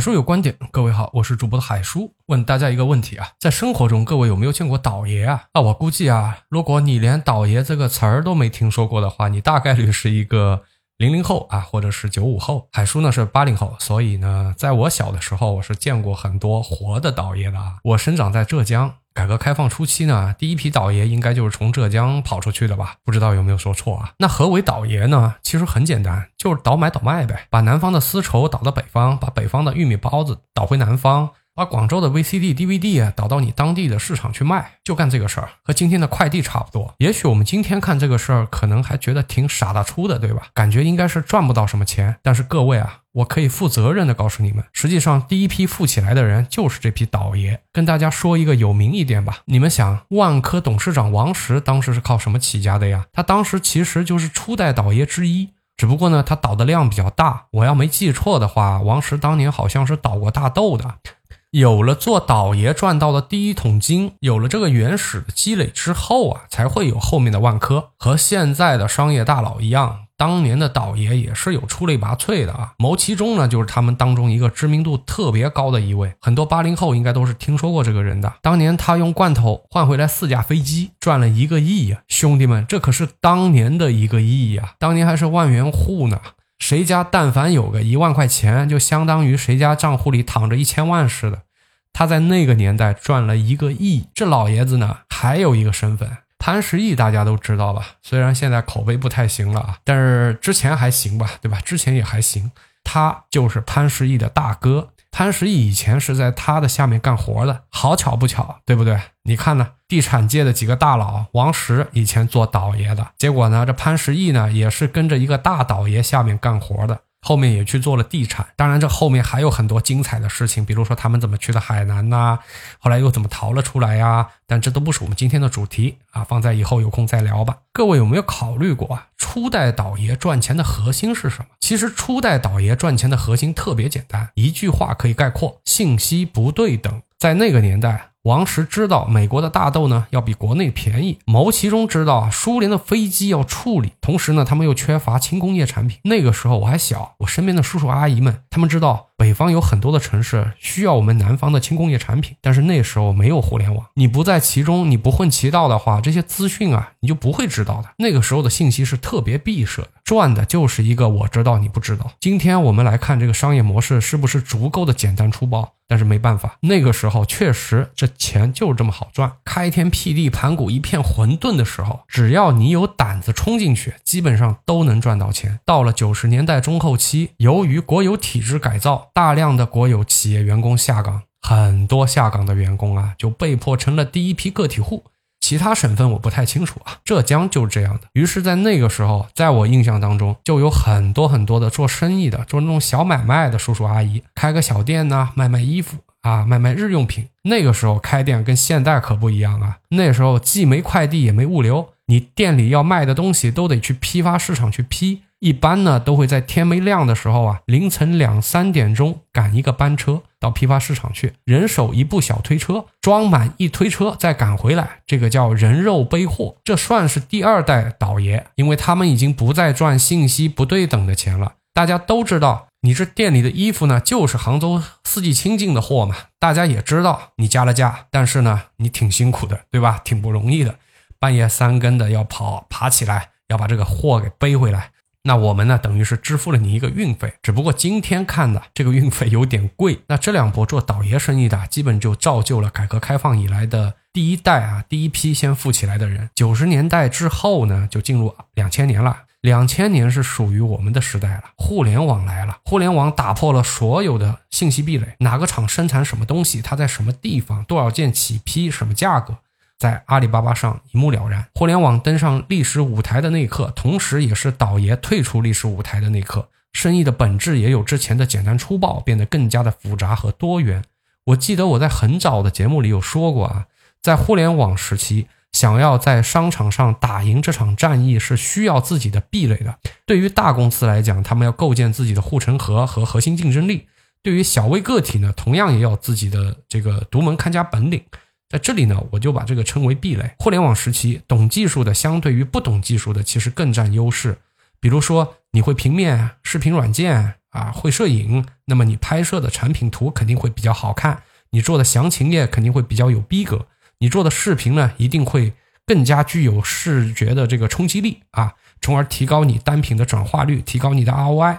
书有观点，各位好，我是主播的海叔，问大家一个问题啊，在生活中各位有没有见过倒爷啊？那，我估计啊，如果你连倒爷这个词儿都没听说过的话，你大概率是一个零零后啊，或者是九五后。海叔呢是八零后，所以呢，在我小的时候，我是见过很多活的倒爷的啊。我生长在浙江。改革开放初期呢，第一批倒爷应该就是从浙江跑出去的吧？不知道有没有说错啊？那何为倒爷呢？其实很简单，就是倒买倒卖呗，把南方的丝绸倒到北方，把北方的玉米包子倒回南方。把广州的 VCD、DVD 啊导到你当地的市场去卖，就干这个事儿，和今天的快递差不多。也许我们今天看这个事儿，可能还觉得挺傻大粗的，对吧？感觉应该是赚不到什么钱。但是各位啊，我可以负责任的告诉你们，实际上第一批富起来的人就是这批倒爷。跟大家说一个有名一点吧，你们想，万科董事长王石当时是靠什么起家的呀？他当时其实就是初代倒爷之一。只不过呢，他倒的量比较大。我要没记错的话，王石当年好像是倒过大豆的。有了做倒爷赚到的第一桶金，有了这个原始的积累之后啊，才会有后面的万科。和现在的商业大佬一样。当年的倒爷也是有出类拔萃的啊，牟其中呢就是他们当中一个知名度特别高的一位，很多八零后应该都是听说过这个人的。当年他用罐头换回来四架飞机，赚了一个亿呀！兄弟们，这可是当年的一个亿呀！当年还是万元户呢，谁家但凡有个一万块钱，就相当于谁家账户里躺着一千万似的。他在那个年代赚了一个亿，这老爷子呢还有一个身份。潘石屹大家都知道吧？虽然现在口碑不太行了啊，但是之前还行吧，对吧？之前也还行。他就是潘石屹的大哥。潘石屹以前是在他的下面干活的，好巧不巧，对不对？你看呢？地产界的几个大佬，王石以前做倒爷的，结果呢，这潘石屹呢也是跟着一个大倒爷下面干活的。后面也去做了地产，当然这后面还有很多精彩的事情，比如说他们怎么去的海南呐，后来又怎么逃了出来呀？但这都不是我们今天的主题啊，放在以后有空再聊吧。各位有没有考虑过啊？初代倒爷赚钱的核心是什么？其实初代倒爷赚钱的核心特别简单，一句话可以概括：信息不对等。在那个年代。王石知道美国的大豆呢要比国内便宜，牟其中知道啊苏联的飞机要处理，同时呢他们又缺乏轻工业产品。那个时候我还小，我身边的叔叔阿姨们他们知道北方有很多的城市需要我们南方的轻工业产品，但是那时候没有互联网，你不在其中，你不混其道的话，这些资讯啊你就不会知道的。那个时候的信息是特别闭塞的，赚的就是一个我知道你不知道。今天我们来看这个商业模式是不是足够的简单粗暴？但是没办法，那个时候确实这钱就是这么好赚。开天辟地，盘古一片混沌的时候，只要你有胆子冲进去，基本上都能赚到钱。到了九十年代中后期，由于国有体制改造，大量的国有企业员工下岗，很多下岗的员工啊，就被迫成了第一批个体户。其他省份我不太清楚啊，浙江就是这样的。于是，在那个时候，在我印象当中，就有很多很多的做生意的，做那种小买卖的叔叔阿姨，开个小店呢，卖卖衣服啊，卖卖日用品。那个时候开店跟现在可不一样啊，那时候既没快递也没物流，你店里要卖的东西都得去批发市场去批。一般呢，都会在天没亮的时候啊，凌晨两三点钟赶一个班车到批发市场去，人手一部小推车，装满一推车再赶回来，这个叫人肉背货。这算是第二代倒爷，因为他们已经不再赚信息不对等的钱了。大家都知道，你这店里的衣服呢，就是杭州四季青进的货嘛。大家也知道你加了价，但是呢，你挺辛苦的，对吧？挺不容易的，半夜三更的要跑爬起来，要把这个货给背回来。那我们呢，等于是支付了你一个运费，只不过今天看的这个运费有点贵。那这两波做倒爷生意的，基本就造就了改革开放以来的第一代啊，第一批先富起来的人。九十年代之后呢，就进入两千年了。两千年是属于我们的时代了，互联网来了，互联网打破了所有的信息壁垒，哪个厂生产什么东西，它在什么地方，多少件起批，什么价格。在阿里巴巴上一目了然。互联网登上历史舞台的那一刻，同时也是倒爷退出历史舞台的那一刻。生意的本质也有之前的简单粗暴，变得更加的复杂和多元。我记得我在很早的节目里有说过啊，在互联网时期，想要在商场上打赢这场战役，是需要自己的壁垒的。对于大公司来讲，他们要构建自己的护城河和核心竞争力；对于小微个体呢，同样也要自己的这个独门看家本领。在这里呢，我就把这个称为壁垒。互联网时期，懂技术的相对于不懂技术的，其实更占优势。比如说，你会平面、视频软件啊，会摄影，那么你拍摄的产品图肯定会比较好看，你做的详情页肯定会比较有逼格，你做的视频呢，一定会更加具有视觉的这个冲击力啊，从而提高你单品的转化率，提高你的 ROI。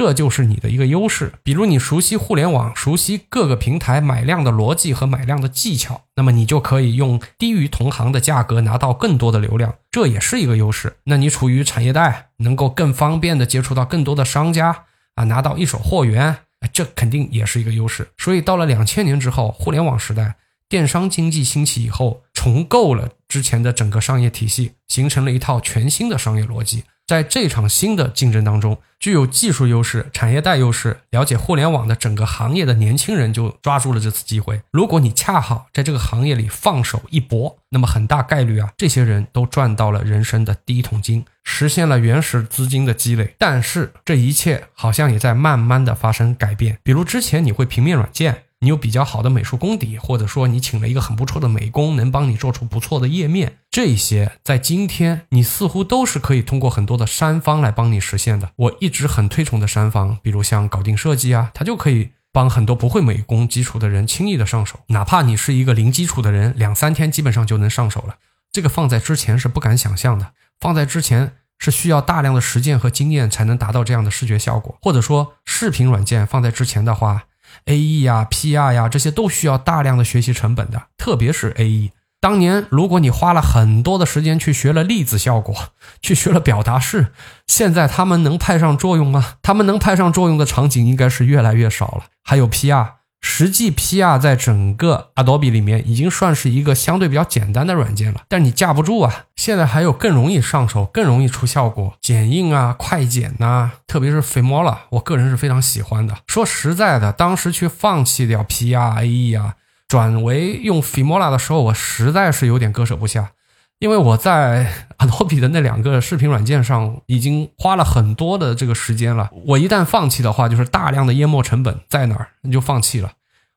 这就是你的一个优势。比如你熟悉互联网，熟悉各个平台买量的逻辑和买量的技巧，那么你就可以用低于同行的价格拿到更多的流量，这也是一个优势。那你处于产业带，能够更方便的接触到更多的商家啊，拿到一手货源，这肯定也是一个优势。所以到了两千年之后，互联网时代，电商经济兴起以后，重构了之前的整个商业体系，形成了一套全新的商业逻辑。在这场新的竞争当中，具有技术优势、产业带优势、了解互联网的整个行业的年轻人就抓住了这次机会。如果你恰好在这个行业里放手一搏，那么很大概率啊，这些人都赚到了人生的第一桶金，实现了原始资金的积累。但是这一切好像也在慢慢的发生改变。比如之前你会平面软件。你有比较好的美术功底，或者说你请了一个很不错的美工，能帮你做出不错的页面，这些在今天你似乎都是可以通过很多的三方来帮你实现的。我一直很推崇的三方，比如像搞定设计啊，它就可以帮很多不会美工基础的人轻易的上手，哪怕你是一个零基础的人，两三天基本上就能上手了。这个放在之前是不敢想象的，放在之前是需要大量的实践和经验才能达到这样的视觉效果，或者说视频软件放在之前的话。A E 呀，P R 呀，这些都需要大量的学习成本的，特别是 A E。当年如果你花了很多的时间去学了粒子效果，去学了表达式，现在他们能派上作用吗？他们能派上作用的场景应该是越来越少了。还有 P R。实际 PR 在整个 Adobe 里面已经算是一个相对比较简单的软件了，但你架不住啊！现在还有更容易上手、更容易出效果，剪映啊、快剪呐，特别是 Filmora，我个人是非常喜欢的。说实在的，当时去放弃掉 PR、AE 啊，转为用 Filmora 的时候，我实在是有点割舍不下。因为我在 Adobe 的那两个视频软件上已经花了很多的这个时间了，我一旦放弃的话，就是大量的淹没成本在哪儿，你就放弃了。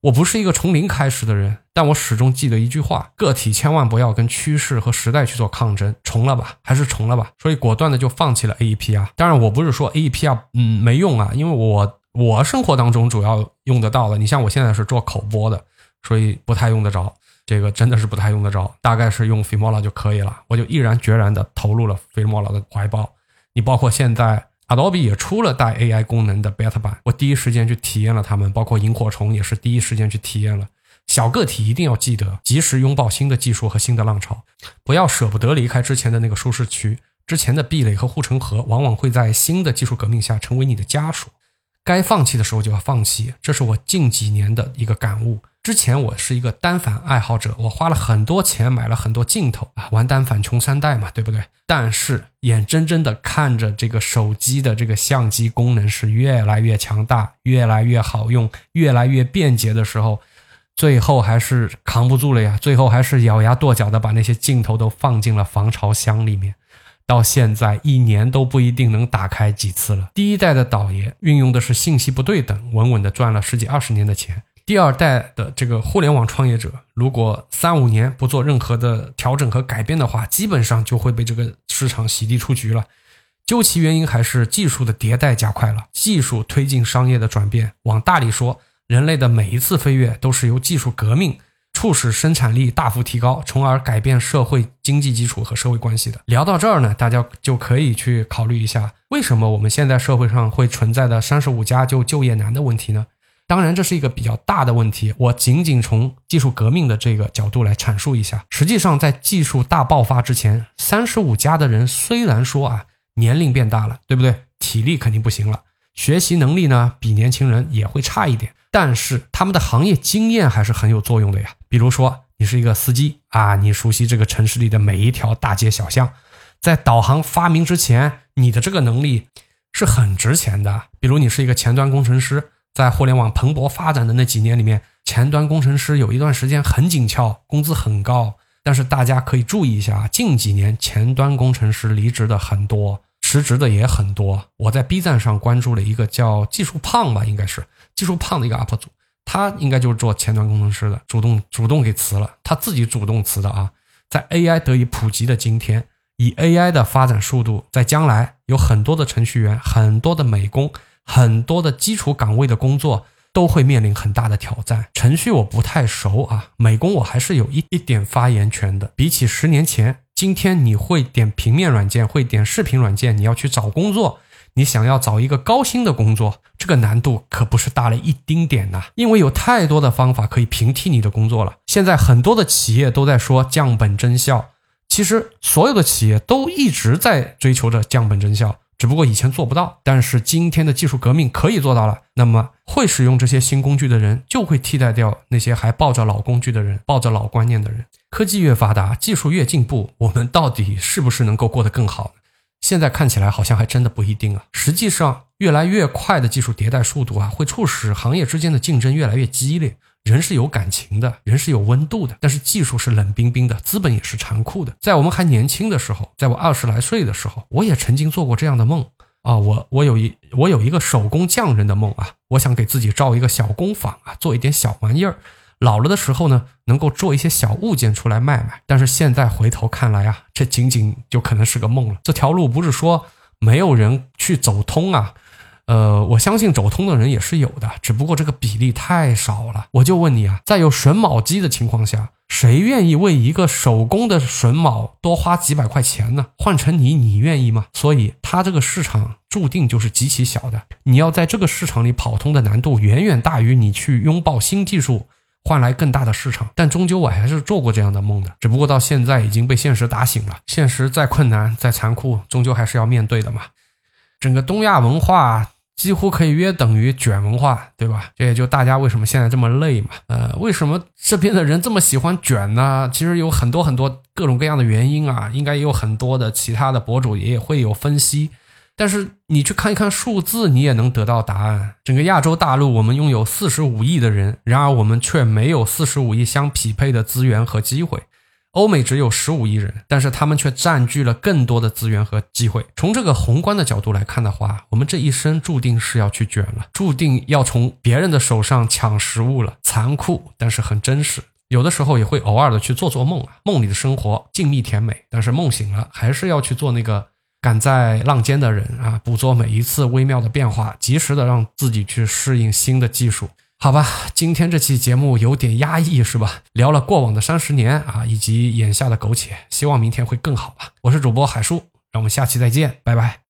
我不是一个从零开始的人，但我始终记得一句话：个体千万不要跟趋势和时代去做抗争，重了吧，还是重了吧。所以果断的就放弃了 AEP 啊。当然，我不是说 AEP 啊，嗯，没用啊，因为我我生活当中主要用得到的，你像我现在是做口播的，所以不太用得着。这个真的是不太用得着，大概是用 Filmora 就可以了。我就毅然决然的投入了 Filmora 的怀抱。你包括现在 Adobe 也出了带 AI 功能的 Beta 版，我第一时间去体验了它们。包括萤火虫也是第一时间去体验了。小个体一定要记得及时拥抱新的技术和新的浪潮，不要舍不得离开之前的那个舒适区。之前的壁垒和护城河往往会在新的技术革命下成为你的家属。该放弃的时候就要放弃，这是我近几年的一个感悟。之前我是一个单反爱好者，我花了很多钱买了很多镜头啊，玩单反穷三代嘛，对不对？但是眼睁睁的看着这个手机的这个相机功能是越来越强大、越来越好用、越来越便捷的时候，最后还是扛不住了呀！最后还是咬牙跺脚的把那些镜头都放进了防潮箱里面，到现在一年都不一定能打开几次了。第一代的导爷运用的是信息不对等，稳稳的赚了十几二十年的钱。第二代的这个互联网创业者，如果三五年不做任何的调整和改变的话，基本上就会被这个市场洗地出局了。究其原因，还是技术的迭代加快了，技术推进商业的转变。往大里说，人类的每一次飞跃都是由技术革命促使生产力大幅提高，从而改变社会经济基础和社会关系的。聊到这儿呢，大家就可以去考虑一下，为什么我们现在社会上会存在的三十五加就就业难的问题呢？当然，这是一个比较大的问题。我仅仅从技术革命的这个角度来阐述一下。实际上，在技术大爆发之前，三十五加的人虽然说啊年龄变大了，对不对？体力肯定不行了，学习能力呢比年轻人也会差一点，但是他们的行业经验还是很有作用的呀。比如说，你是一个司机啊，你熟悉这个城市里的每一条大街小巷，在导航发明之前，你的这个能力是很值钱的。比如，你是一个前端工程师。在互联网蓬勃发展的那几年里面，前端工程师有一段时间很紧俏，工资很高。但是大家可以注意一下，近几年前端工程师离职的很多，辞职的也很多。我在 B 站上关注了一个叫技术胖吧，应该是技术胖的一个 UP 主，他应该就是做前端工程师的，主动主动给辞了，他自己主动辞的啊。在 AI 得以普及的今天，以 AI 的发展速度，在将来有很多的程序员、很多的美工、很多的基础岗位的工作都会面临很大的挑战。程序我不太熟啊，美工我还是有一一点发言权的。比起十年前，今天你会点平面软件，会点视频软件，你要去找工作。你想要找一个高薪的工作，这个难度可不是大了一丁点呐！因为有太多的方法可以平替你的工作了。现在很多的企业都在说降本增效，其实所有的企业都一直在追求着降本增效，只不过以前做不到。但是今天的技术革命可以做到了，那么会使用这些新工具的人就会替代掉那些还抱着老工具的人、抱着老观念的人。科技越发达，技术越进步，我们到底是不是能够过得更好？现在看起来好像还真的不一定啊。实际上，越来越快的技术迭代速度啊，会促使行业之间的竞争越来越激烈。人是有感情的，人是有温度的，但是技术是冷冰冰的，资本也是残酷的。在我们还年轻的时候，在我二十来岁的时候，我也曾经做过这样的梦啊。我我有一我有一个手工匠人的梦啊，我想给自己造一个小工坊啊，做一点小玩意儿。老了的时候呢，能够做一些小物件出来卖卖。但是现在回头看来啊，这仅仅就可能是个梦了。这条路不是说没有人去走通啊，呃，我相信走通的人也是有的，只不过这个比例太少了。我就问你啊，在有榫卯机的情况下，谁愿意为一个手工的榫卯多花几百块钱呢？换成你，你愿意吗？所以，它这个市场注定就是极其小的。你要在这个市场里跑通的难度，远远大于你去拥抱新技术。换来更大的市场，但终究我还是做过这样的梦的，只不过到现在已经被现实打醒了。现实再困难再残酷，终究还是要面对的嘛。整个东亚文化几乎可以约等于卷文化，对吧？这也就大家为什么现在这么累嘛。呃，为什么这边的人这么喜欢卷呢？其实有很多很多各种各样的原因啊，应该也有很多的其他的博主也会有分析。但是你去看一看数字，你也能得到答案。整个亚洲大陆，我们拥有四十五亿的人，然而我们却没有四十五亿相匹配的资源和机会。欧美只有十五亿人，但是他们却占据了更多的资源和机会。从这个宏观的角度来看的话，我们这一生注定是要去卷了，注定要从别人的手上抢食物了。残酷，但是很真实。有的时候也会偶尔的去做做梦啊，梦里的生活静谧甜美，但是梦醒了，还是要去做那个。赶在浪尖的人啊，捕捉每一次微妙的变化，及时的让自己去适应新的技术。好吧，今天这期节目有点压抑，是吧？聊了过往的三十年啊，以及眼下的苟且，希望明天会更好吧。我是主播海叔，让我们下期再见，拜拜。